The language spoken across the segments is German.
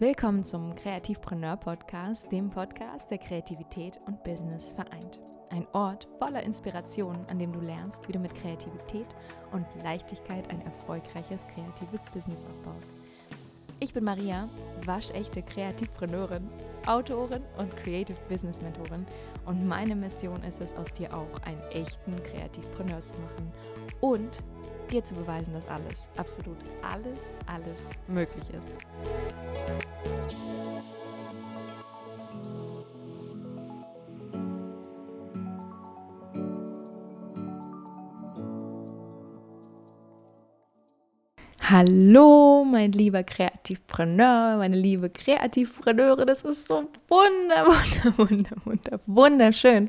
Willkommen zum Kreativpreneur Podcast, dem Podcast, der Kreativität und Business vereint. Ein Ort voller Inspiration, an dem du lernst, wie du mit Kreativität und Leichtigkeit ein erfolgreiches kreatives Business aufbaust. Ich bin Maria, waschechte Kreativpreneurin, Autorin und Creative Business Mentorin und meine Mission ist es, aus dir auch einen echten Kreativpreneur zu machen und dir zu beweisen, dass alles, absolut alles, alles möglich ist. Hallo, mein lieber Kreativpreneur, meine liebe Kreativpreneure. Das ist so wunder, wunder, wunder, wunder, wunderschön,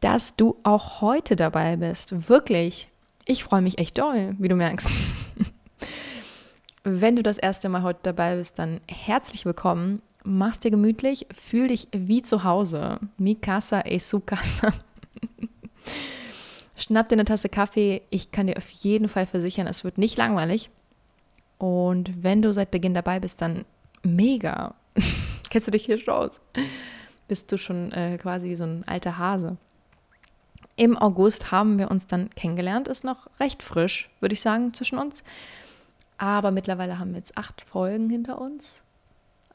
dass du auch heute dabei bist. Wirklich. Ich freue mich echt doll, wie du merkst. Wenn du das erste Mal heute dabei bist, dann herzlich willkommen. Mach's dir gemütlich, fühl dich wie zu Hause. Mi casa e su casa. Schnapp dir eine Tasse Kaffee. Ich kann dir auf jeden Fall versichern, es wird nicht langweilig. Und wenn du seit Beginn dabei bist, dann mega. Kennst du dich hier schon aus? Bist du schon äh, quasi so ein alter Hase. Im August haben wir uns dann kennengelernt. Ist noch recht frisch, würde ich sagen, zwischen uns. Aber mittlerweile haben wir jetzt acht Folgen hinter uns.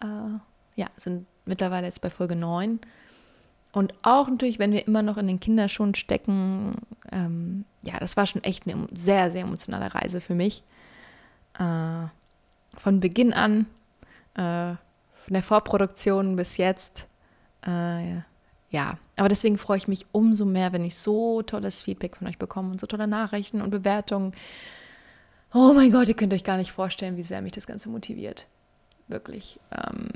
Äh, ja, sind mittlerweile jetzt bei Folge neun. Und auch natürlich, wenn wir immer noch in den Kinderschuhen stecken, ähm, ja, das war schon echt eine sehr, sehr emotionale Reise für mich. Äh, von Beginn an, äh, von der Vorproduktion bis jetzt. Äh, ja, aber deswegen freue ich mich umso mehr, wenn ich so tolles Feedback von euch bekomme und so tolle Nachrichten und Bewertungen. Oh mein Gott, ihr könnt euch gar nicht vorstellen, wie sehr mich das Ganze motiviert. Wirklich. Ähm,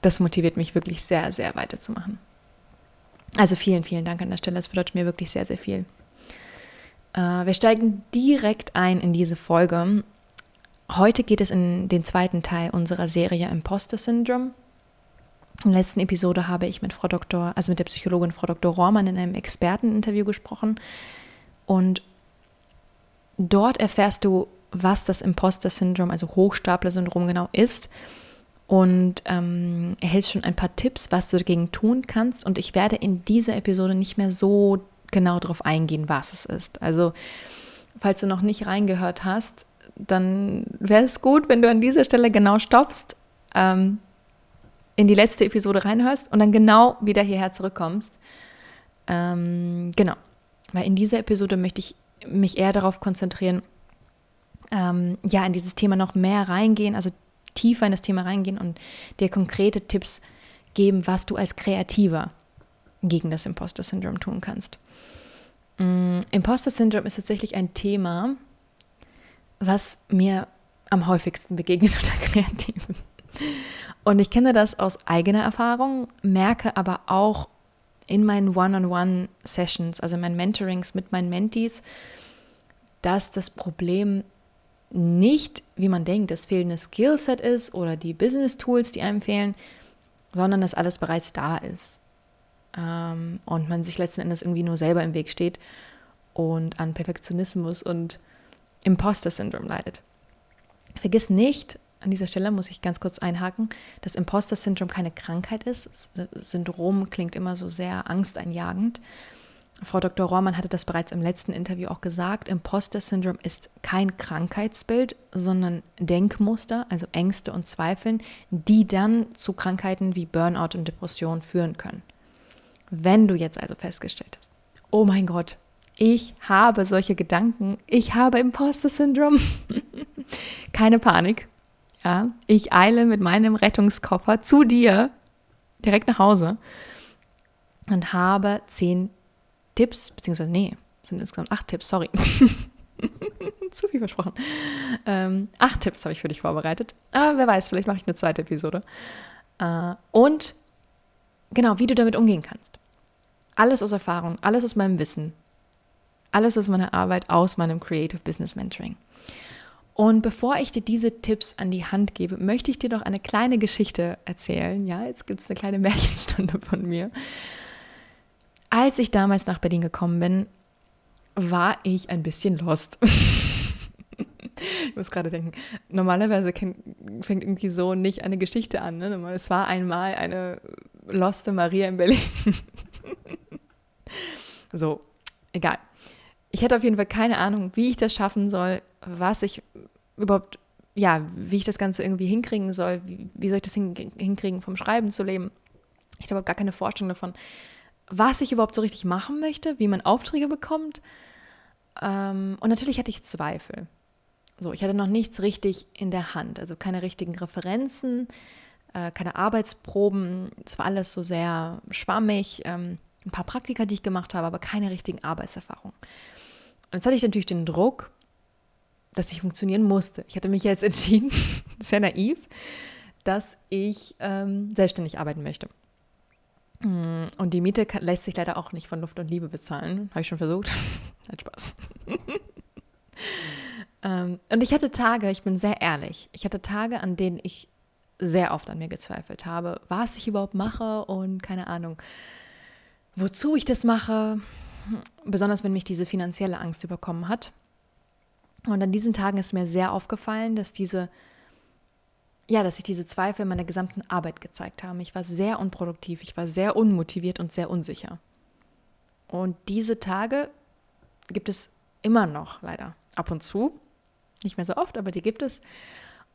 das motiviert mich wirklich sehr, sehr weiterzumachen. Also vielen, vielen Dank an der Stelle. Das bedeutet mir wirklich sehr, sehr viel. Äh, wir steigen direkt ein in diese Folge. Heute geht es in den zweiten Teil unserer Serie Imposter Syndrome. In der letzten Episode habe ich mit Frau Dr., also mit der Psychologin Frau Dr. Rohrmann in einem Experteninterview gesprochen. Und dort erfährst du, was das Imposter Syndrome, also Hochstapler-Syndrom genau ist. Und ähm, erhältst schon ein paar Tipps, was du dagegen tun kannst. Und ich werde in dieser Episode nicht mehr so genau darauf eingehen, was es ist. Also, falls du noch nicht reingehört hast, dann wäre es gut, wenn du an dieser Stelle genau stoppst, ähm, in die letzte Episode reinhörst und dann genau wieder hierher zurückkommst. Ähm, genau, weil in dieser Episode möchte ich mich eher darauf konzentrieren, ähm, ja, in dieses Thema noch mehr reingehen, also tiefer in das Thema reingehen und dir konkrete Tipps geben, was du als Kreativer gegen das Imposter-Syndrom tun kannst. Mm, Imposter-Syndrom ist tatsächlich ein Thema, was mir am häufigsten begegnet unter Kreativen. Und ich kenne das aus eigener Erfahrung, merke aber auch in meinen One-on-One-Sessions, also in meinen Mentorings mit meinen Mentees, dass das Problem nicht, wie man denkt, das fehlende Skillset ist oder die Business-Tools, die einem fehlen, sondern dass alles bereits da ist ähm, und man sich letzten Endes irgendwie nur selber im Weg steht und an Perfektionismus und Imposter-Syndrom leidet. Vergiss nicht, an dieser Stelle muss ich ganz kurz einhaken, dass Imposter-Syndrom keine Krankheit ist. Syndrom klingt immer so sehr angsteinjagend. Frau Dr. Rohrmann hatte das bereits im letzten Interview auch gesagt. Imposter-Syndrom ist kein Krankheitsbild, sondern Denkmuster, also Ängste und Zweifeln, die dann zu Krankheiten wie Burnout und Depression führen können. Wenn du jetzt also festgestellt hast, oh mein Gott, ich habe solche Gedanken, ich habe Imposter-Syndrom, keine Panik. Ja, ich eile mit meinem Rettungskoffer zu dir direkt nach Hause und habe zehn Tipps, beziehungsweise, nee, sind insgesamt acht Tipps, sorry. Zu viel versprochen. Ähm, acht Tipps habe ich für dich vorbereitet. Aber wer weiß, vielleicht mache ich eine zweite Episode. Äh, und genau, wie du damit umgehen kannst. Alles aus Erfahrung, alles aus meinem Wissen, alles aus meiner Arbeit, aus meinem Creative Business Mentoring. Und bevor ich dir diese Tipps an die Hand gebe, möchte ich dir doch eine kleine Geschichte erzählen. Ja, jetzt gibt es eine kleine Märchenstunde von mir. Als ich damals nach Berlin gekommen bin, war ich ein bisschen lost. ich muss gerade denken, normalerweise fängt irgendwie so nicht eine Geschichte an. Ne? Es war einmal eine loste Maria in Berlin. so, egal. Ich hätte auf jeden Fall keine Ahnung, wie ich das schaffen soll, was ich überhaupt, ja, wie ich das Ganze irgendwie hinkriegen soll, wie, wie soll ich das hinkriegen, vom Schreiben zu leben. Ich habe überhaupt gar keine Vorstellung davon, was ich überhaupt so richtig machen möchte, wie man Aufträge bekommt. Ähm, und natürlich hatte ich Zweifel. So, ich hatte noch nichts richtig in der Hand, also keine richtigen Referenzen, äh, keine Arbeitsproben. Es war alles so sehr schwammig. Ähm, ein paar Praktika, die ich gemacht habe, aber keine richtigen Arbeitserfahrungen. Und jetzt hatte ich natürlich den Druck, dass ich funktionieren musste. Ich hatte mich jetzt entschieden, sehr naiv, dass ich ähm, selbstständig arbeiten möchte. Mm, und die Miete kann, lässt sich leider auch nicht von Luft und Liebe bezahlen. Habe ich schon versucht. Hat Spaß. ähm, und ich hatte Tage, ich bin sehr ehrlich, ich hatte Tage, an denen ich sehr oft an mir gezweifelt habe, was ich überhaupt mache und keine Ahnung, wozu ich das mache. Besonders wenn mich diese finanzielle Angst überkommen hat. Und an diesen Tagen ist mir sehr aufgefallen, dass diese ja, dass sich diese Zweifel in meiner gesamten Arbeit gezeigt haben. Ich war sehr unproduktiv, ich war sehr unmotiviert und sehr unsicher. Und diese Tage gibt es immer noch, leider. Ab und zu. Nicht mehr so oft, aber die gibt es.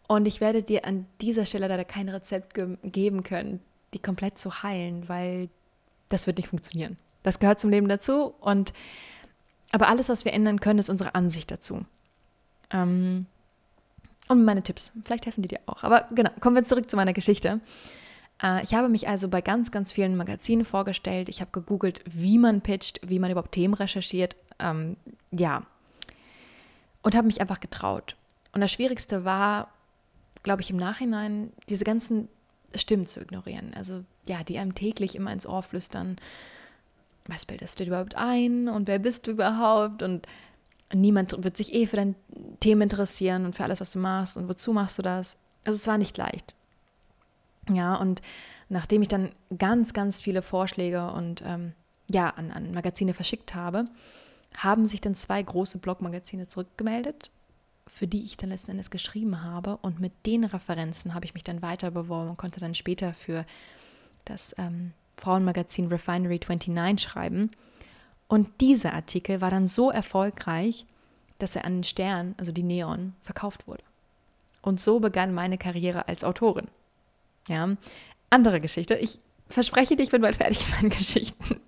Und ich werde dir an dieser Stelle leider kein Rezept ge geben können, die komplett zu heilen, weil das wird nicht funktionieren. Das gehört zum Leben dazu. Und aber alles, was wir ändern können, ist unsere Ansicht dazu. Ähm, und meine Tipps. Vielleicht helfen die dir auch. Aber genau, kommen wir zurück zu meiner Geschichte. Äh, ich habe mich also bei ganz, ganz vielen Magazinen vorgestellt. Ich habe gegoogelt, wie man pitcht, wie man überhaupt Themen recherchiert. Ähm, ja. Und habe mich einfach getraut. Und das Schwierigste war, glaube ich, im Nachhinein, diese ganzen Stimmen zu ignorieren. Also, ja, die einem täglich immer ins Ohr flüstern. Was bildest du überhaupt ein? Und wer bist du überhaupt? Und niemand wird sich eh für dein Thema interessieren und für alles, was du machst und wozu machst du das. Also es war nicht leicht. Ja, und nachdem ich dann ganz, ganz viele Vorschläge und ähm, ja, an, an Magazine verschickt habe, haben sich dann zwei große Blogmagazine zurückgemeldet, für die ich dann letzten Endes geschrieben habe. Und mit den Referenzen habe ich mich dann weiter beworben und konnte dann später für das ähm, Frauenmagazin Refinery 29 schreiben. Und dieser Artikel war dann so erfolgreich, dass er an den Stern, also die Neon, verkauft wurde. Und so begann meine Karriere als Autorin. Ja, andere Geschichte. Ich verspreche dir, ich bin bald fertig mit meinen Geschichten.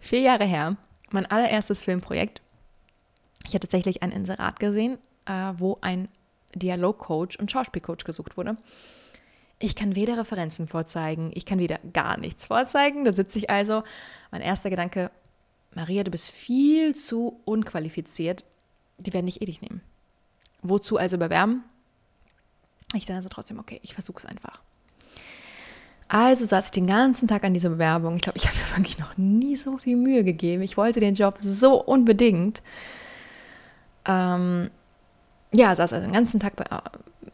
Vier Jahre her, mein allererstes Filmprojekt. Ich habe tatsächlich ein Inserat gesehen, äh, wo ein Dialogcoach und Schauspielcoach gesucht wurde. Ich kann weder Referenzen vorzeigen, ich kann wieder gar nichts vorzeigen. Da sitze ich also. Mein erster Gedanke, Maria, du bist viel zu unqualifiziert. Die werden dich eh nicht nehmen. Wozu also bewerben? Ich dann also trotzdem, okay, ich versuche es einfach. Also saß ich den ganzen Tag an dieser Bewerbung. Ich glaube, ich habe mir wirklich noch nie so viel Mühe gegeben. Ich wollte den Job so unbedingt. Ähm, ja, saß also den ganzen Tag bei,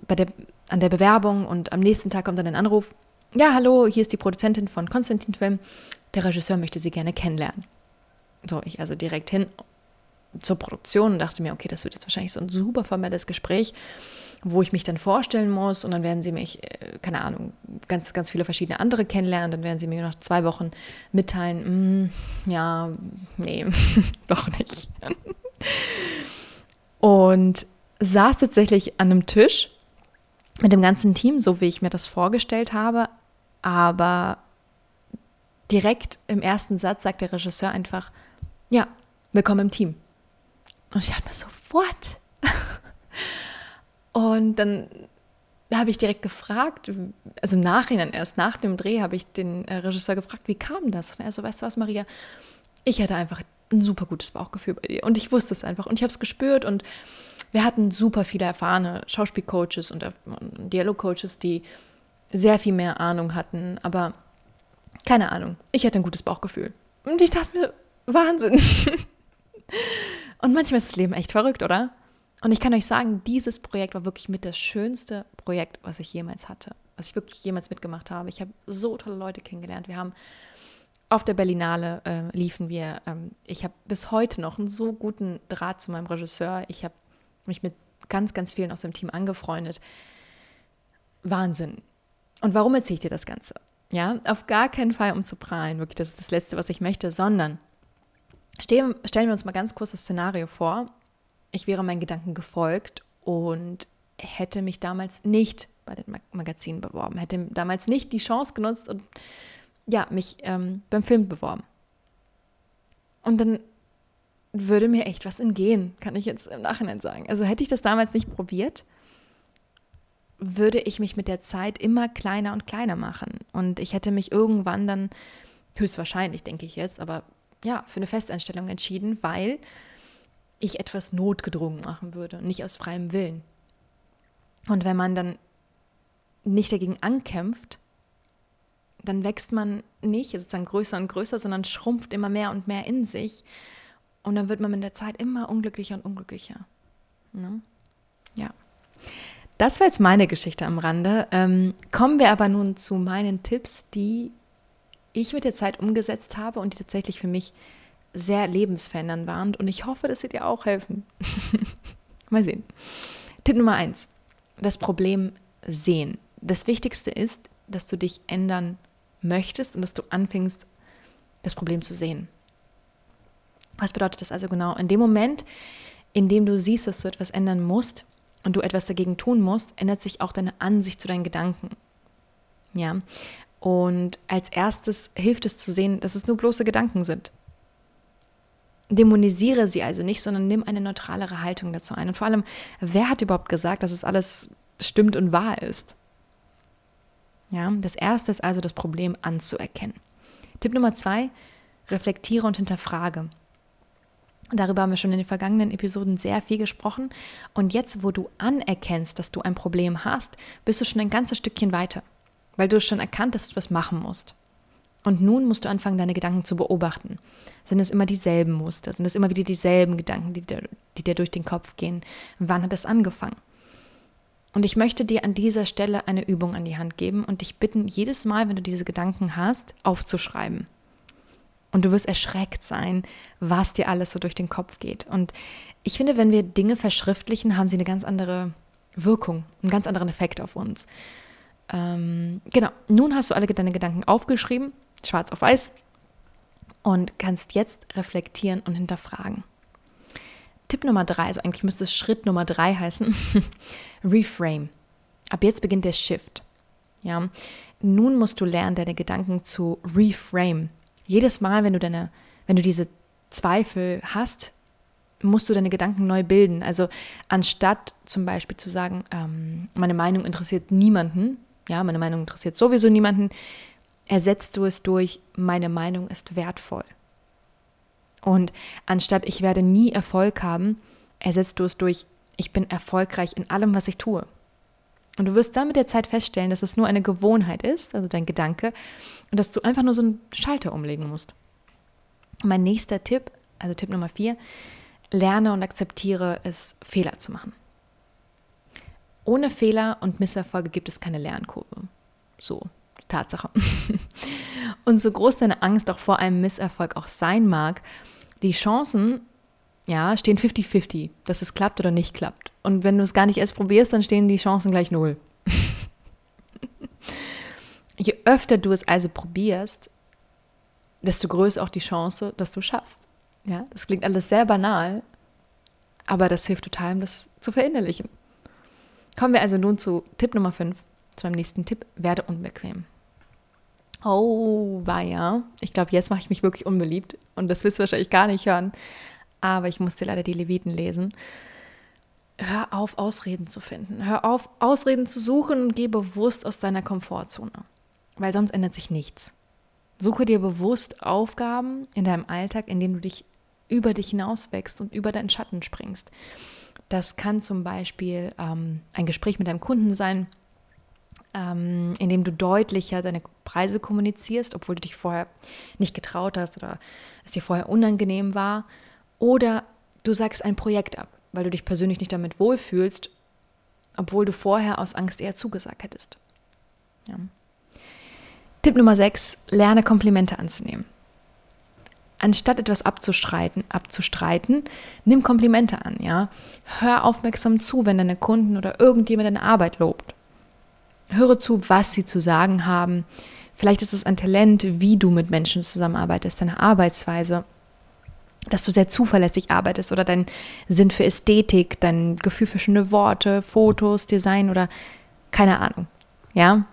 bei der, an der Bewerbung und am nächsten Tag kommt dann ein Anruf. Ja, hallo, hier ist die Produzentin von Konstantin Film. Der Regisseur möchte Sie gerne kennenlernen. So, ich also direkt hin zur Produktion und dachte mir, okay, das wird jetzt wahrscheinlich so ein super formelles Gespräch, wo ich mich dann vorstellen muss und dann werden sie mich, äh, keine Ahnung, ganz, ganz viele verschiedene andere kennenlernen. Dann werden sie mir nach zwei Wochen mitteilen, mm, ja, nee, doch nicht. und saß tatsächlich an einem Tisch mit dem ganzen Team, so wie ich mir das vorgestellt habe, aber direkt im ersten Satz sagt der Regisseur einfach, ja, willkommen im Team. Und ich dachte mir so, what? und dann habe ich direkt gefragt, also im Nachhinein erst nach dem Dreh habe ich den äh, Regisseur gefragt, wie kam das? Und er so, weißt du was, Maria, ich hatte einfach ein super gutes Bauchgefühl bei dir und ich wusste es einfach und ich habe es gespürt und wir hatten super viele erfahrene Schauspielcoaches und, und Dialogcoaches, die sehr viel mehr Ahnung hatten, aber keine Ahnung, ich hatte ein gutes Bauchgefühl. Und ich dachte mir, Wahnsinn. Und manchmal ist das Leben echt verrückt, oder? Und ich kann euch sagen, dieses Projekt war wirklich mit das schönste Projekt, was ich jemals hatte, was ich wirklich jemals mitgemacht habe. Ich habe so tolle Leute kennengelernt. Wir haben auf der Berlinale äh, liefen wir. Ähm, ich habe bis heute noch einen so guten Draht zu meinem Regisseur. Ich habe mich mit ganz, ganz vielen aus dem Team angefreundet. Wahnsinn. Und warum erzähle ich dir das Ganze? Ja, auf gar keinen Fall, um zu prahlen, wirklich, das ist das Letzte, was ich möchte, sondern stellen, wir uns mal ganz kurz das Szenario vor. Ich wäre meinen Gedanken gefolgt und hätte mich damals nicht bei den Magazinen beworben, hätte damals nicht die Chance genutzt und ja, mich ähm, beim Film beworben. Und dann würde mir echt was entgehen, kann ich jetzt im Nachhinein sagen. Also hätte ich das damals nicht probiert, würde ich mich mit der Zeit immer kleiner und kleiner machen. Und ich hätte mich irgendwann dann, höchstwahrscheinlich denke ich jetzt, aber ja, für eine Festeinstellung entschieden, weil ich etwas notgedrungen machen würde und nicht aus freiem Willen. Und wenn man dann nicht dagegen ankämpft, dann wächst man nicht sozusagen größer und größer, sondern schrumpft immer mehr und mehr in sich. Und dann wird man mit der Zeit immer unglücklicher und unglücklicher. Ne? Ja. Das war jetzt meine Geschichte am Rande. Ähm, kommen wir aber nun zu meinen Tipps, die ich mit der Zeit umgesetzt habe und die tatsächlich für mich sehr lebensverändernd waren. Und ich hoffe, dass sie dir auch helfen. Mal sehen. Tipp Nummer eins: Das Problem sehen. Das Wichtigste ist, dass du dich ändern möchtest und dass du anfängst, das Problem zu sehen. Was bedeutet das also genau? In dem Moment, in dem du siehst, dass du etwas ändern musst und du etwas dagegen tun musst, ändert sich auch deine Ansicht zu deinen Gedanken. Ja. Und als erstes hilft es zu sehen, dass es nur bloße Gedanken sind. Dämonisiere sie also nicht, sondern nimm eine neutralere Haltung dazu ein. Und vor allem, wer hat überhaupt gesagt, dass es alles stimmt und wahr ist? Ja, das erste ist also das Problem anzuerkennen. Tipp Nummer zwei, reflektiere und hinterfrage. Darüber haben wir schon in den vergangenen Episoden sehr viel gesprochen. Und jetzt, wo du anerkennst, dass du ein Problem hast, bist du schon ein ganzes Stückchen weiter, weil du schon erkannt, dass du was machen musst. Und nun musst du anfangen, deine Gedanken zu beobachten. Sind es immer dieselben Muster? Sind es immer wieder dieselben Gedanken, die dir, die dir durch den Kopf gehen? Wann hat es angefangen? Und ich möchte dir an dieser Stelle eine Übung an die Hand geben und dich bitten, jedes Mal, wenn du diese Gedanken hast, aufzuschreiben. Und du wirst erschreckt sein, was dir alles so durch den Kopf geht. Und ich finde, wenn wir Dinge verschriftlichen, haben sie eine ganz andere Wirkung, einen ganz anderen Effekt auf uns. Ähm, genau, nun hast du alle deine Gedanken aufgeschrieben, schwarz auf weiß, und kannst jetzt reflektieren und hinterfragen. Tipp Nummer drei, also eigentlich müsste es Schritt Nummer drei heißen, Reframe. Ab jetzt beginnt der Shift. Ja, nun musst du lernen, deine Gedanken zu reframe. Jedes Mal, wenn du deine, wenn du diese Zweifel hast, musst du deine Gedanken neu bilden. Also anstatt zum Beispiel zu sagen, ähm, meine Meinung interessiert niemanden, ja, meine Meinung interessiert sowieso niemanden, ersetzt du es durch, meine Meinung ist wertvoll. Und anstatt ich werde nie Erfolg haben, ersetzt du es durch, ich bin erfolgreich in allem, was ich tue. Und du wirst dann mit der Zeit feststellen, dass es nur eine Gewohnheit ist, also dein Gedanke, und dass du einfach nur so einen Schalter umlegen musst. mein nächster Tipp, also Tipp Nummer vier, lerne und akzeptiere es, Fehler zu machen. Ohne Fehler und Misserfolge gibt es keine Lernkurve. So, Tatsache. und so groß deine Angst auch vor einem Misserfolg auch sein mag, die Chancen, ja, stehen 50-50, dass es klappt oder nicht klappt. Und wenn du es gar nicht erst probierst, dann stehen die Chancen gleich null. Je öfter du es also probierst, desto größer auch die Chance, dass du schaffst. Ja, das klingt alles sehr banal, aber das hilft total, um das zu verinnerlichen. Kommen wir also nun zu Tipp Nummer 5, zu meinem nächsten Tipp, werde unbequem. Oh, ja. Ich glaube, jetzt mache ich mich wirklich unbeliebt und das wirst du wahrscheinlich gar nicht hören. Aber ich musste leider die Leviten lesen. Hör auf, Ausreden zu finden. Hör auf, Ausreden zu suchen und geh bewusst aus deiner Komfortzone. Weil sonst ändert sich nichts. Suche dir bewusst Aufgaben in deinem Alltag, in denen du dich über dich hinauswächst und über deinen Schatten springst. Das kann zum Beispiel ähm, ein Gespräch mit deinem Kunden sein, ähm, indem du deutlicher deine Preise kommunizierst, obwohl du dich vorher nicht getraut hast oder es dir vorher unangenehm war. Oder du sagst ein Projekt ab, weil du dich persönlich nicht damit wohlfühlst, obwohl du vorher aus Angst eher zugesagt hättest. Ja. Tipp Nummer 6, lerne Komplimente anzunehmen. anstatt etwas abzustreiten, abzustreiten, nimm Komplimente an, ja. Hör aufmerksam zu, wenn deine Kunden oder irgendjemand deine Arbeit lobt. Höre zu, was sie zu sagen haben. Vielleicht ist es ein Talent, wie du mit Menschen zusammenarbeitest, deine Arbeitsweise, dass du sehr zuverlässig arbeitest oder dein Sinn für Ästhetik, dein Gefühl für schöne Worte, Fotos, Design oder keine Ahnung. Ja,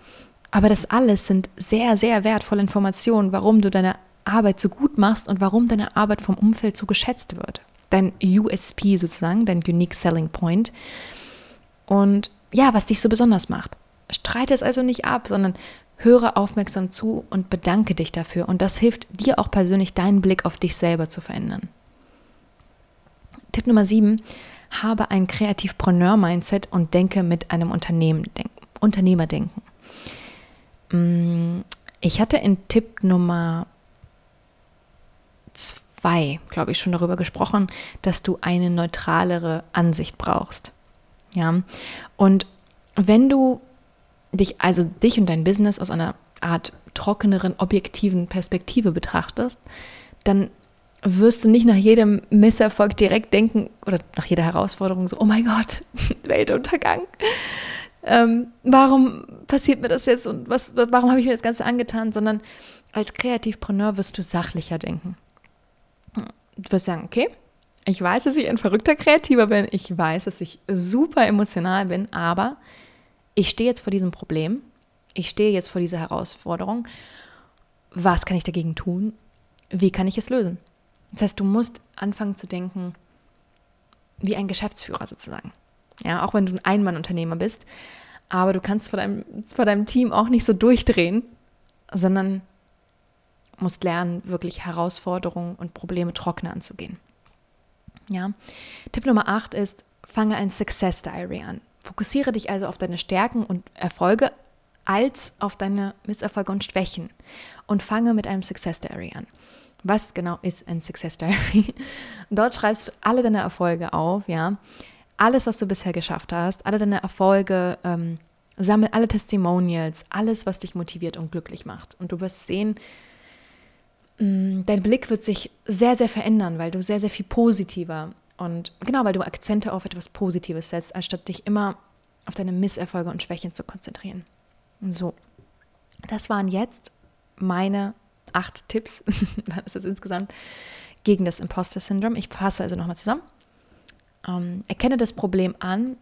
aber das alles sind sehr, sehr wertvolle Informationen, warum du deine Arbeit so gut machst und warum deine Arbeit vom Umfeld so geschätzt wird. Dein USP sozusagen, dein Unique Selling Point. Und ja, was dich so besonders macht. Streite es also nicht ab, sondern höre aufmerksam zu und bedanke dich dafür. Und das hilft dir auch persönlich, deinen Blick auf dich selber zu verändern. Tipp Nummer 7. Habe ein Kreativpreneur-Mindset und denke mit einem Unternehmen, Unternehmerdenken. Mm, ich hatte in Tipp Nummer zwei, glaube ich, schon darüber gesprochen, dass du eine neutralere Ansicht brauchst. Ja. Und wenn du dich, also dich und dein Business aus einer Art trockeneren, objektiven Perspektive betrachtest, dann wirst du nicht nach jedem Misserfolg direkt denken oder nach jeder Herausforderung so, oh mein Gott, Weltuntergang. Ähm, warum passiert mir das jetzt und was, warum habe ich mir das Ganze angetan, sondern als Kreativpreneur wirst du sachlicher denken. Du wirst sagen, okay, ich weiß, dass ich ein verrückter Kreativer bin, ich weiß, dass ich super emotional bin, aber ich stehe jetzt vor diesem Problem, ich stehe jetzt vor dieser Herausforderung. Was kann ich dagegen tun? Wie kann ich es lösen? Das heißt, du musst anfangen zu denken wie ein Geschäftsführer sozusagen. Ja, auch wenn du ein Einmann-Unternehmer bist, aber du kannst vor deinem, vor deinem Team auch nicht so durchdrehen, sondern musst lernen, wirklich Herausforderungen und Probleme trockener anzugehen. Ja. Tipp Nummer 8 ist, fange ein Success Diary an. Fokussiere dich also auf deine Stärken und Erfolge als auf deine Misserfolge und Schwächen und fange mit einem Success Diary an. Was genau ist ein Success Diary? Dort schreibst du alle deine Erfolge auf, ja. Alles, was du bisher geschafft hast, alle deine Erfolge, ähm, sammel alle Testimonials, alles, was dich motiviert und glücklich macht. Und du wirst sehen, mm, dein Blick wird sich sehr, sehr verändern, weil du sehr, sehr viel positiver und genau, weil du Akzente auf etwas Positives setzt, anstatt dich immer auf deine Misserfolge und Schwächen zu konzentrieren. So, das waren jetzt meine acht Tipps, das ist insgesamt, gegen das Imposter-Syndrom. Ich fasse also nochmal zusammen. Ähm, erkenne das Problem an,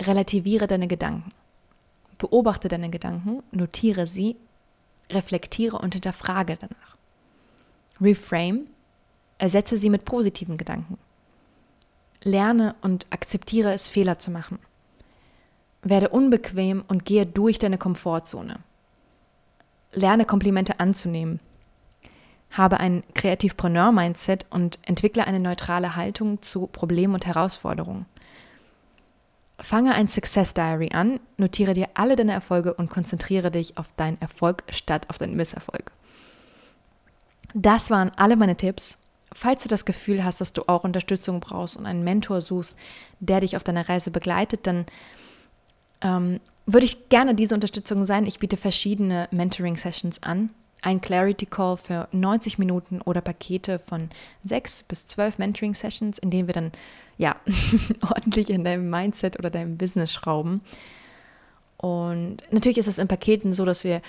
relativiere deine Gedanken. Beobachte deine Gedanken, notiere sie, reflektiere und hinterfrage danach. Reframe, ersetze sie mit positiven Gedanken. Lerne und akzeptiere es, Fehler zu machen. Werde unbequem und gehe durch deine Komfortzone. Lerne Komplimente anzunehmen. Habe ein Kreativpreneur-Mindset und entwickle eine neutrale Haltung zu Problemen und Herausforderungen. Fange ein Success Diary an, notiere dir alle deine Erfolge und konzentriere dich auf deinen Erfolg statt auf deinen Misserfolg. Das waren alle meine Tipps Falls du das Gefühl hast, dass du auch Unterstützung brauchst und einen Mentor suchst, der dich auf deiner Reise begleitet, dann ähm, würde ich gerne diese Unterstützung sein. Ich biete verschiedene Mentoring-Sessions an. Ein Clarity Call für 90 Minuten oder Pakete von sechs bis zwölf Mentoring-Sessions, in denen wir dann ja ordentlich in deinem Mindset oder deinem Business schrauben. Und natürlich ist es in Paketen so, dass wir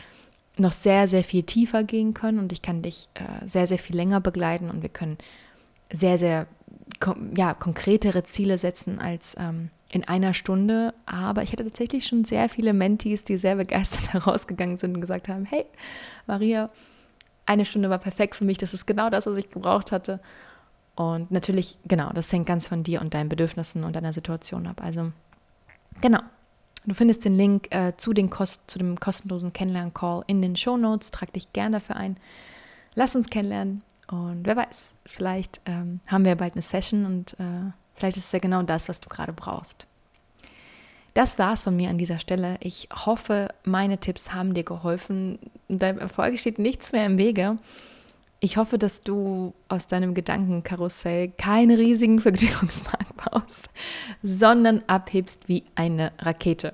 noch sehr, sehr viel tiefer gehen können und ich kann dich äh, sehr, sehr viel länger begleiten und wir können sehr, sehr ja, konkretere Ziele setzen als ähm, in einer Stunde. Aber ich hatte tatsächlich schon sehr viele Mentees, die sehr begeistert herausgegangen sind und gesagt haben, hey, Maria, eine Stunde war perfekt für mich, das ist genau das, was ich gebraucht hatte. Und natürlich, genau, das hängt ganz von dir und deinen Bedürfnissen und deiner Situation ab. Also, genau, Du findest den Link äh, zu, den Kost zu dem kostenlosen Kennenlern-Call in den Show Notes. Trag dich gerne dafür ein. Lass uns kennenlernen und wer weiß, vielleicht ähm, haben wir bald eine Session und äh, vielleicht ist es ja genau das, was du gerade brauchst. Das war's von mir an dieser Stelle. Ich hoffe, meine Tipps haben dir geholfen. Deinem Erfolg steht nichts mehr im Wege. Ich hoffe, dass du aus deinem Gedankenkarussell keinen riesigen Vergnügungspark baust, sondern abhebst wie eine Rakete.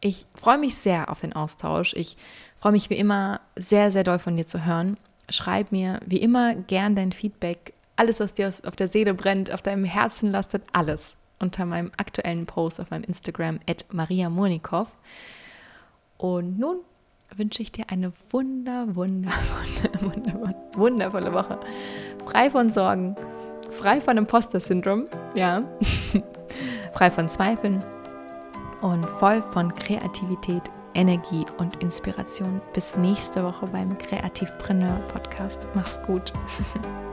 Ich freue mich sehr auf den Austausch. Ich freue mich wie immer sehr, sehr doll von dir zu hören. schreib mir wie immer gern dein Feedback. Alles, was dir auf der Seele brennt, auf deinem Herzen lastet, alles unter meinem aktuellen Post auf meinem Instagram at Maria Murnikow. Und nun wünsche ich dir eine wunder, wunder, wunder, wunder, wundervolle Woche. Frei von Sorgen, frei von Imposter-Syndrom, ja, frei von Zweifeln und voll von Kreativität, Energie und Inspiration. Bis nächste Woche beim Kreativpreneur Podcast. Mach's gut.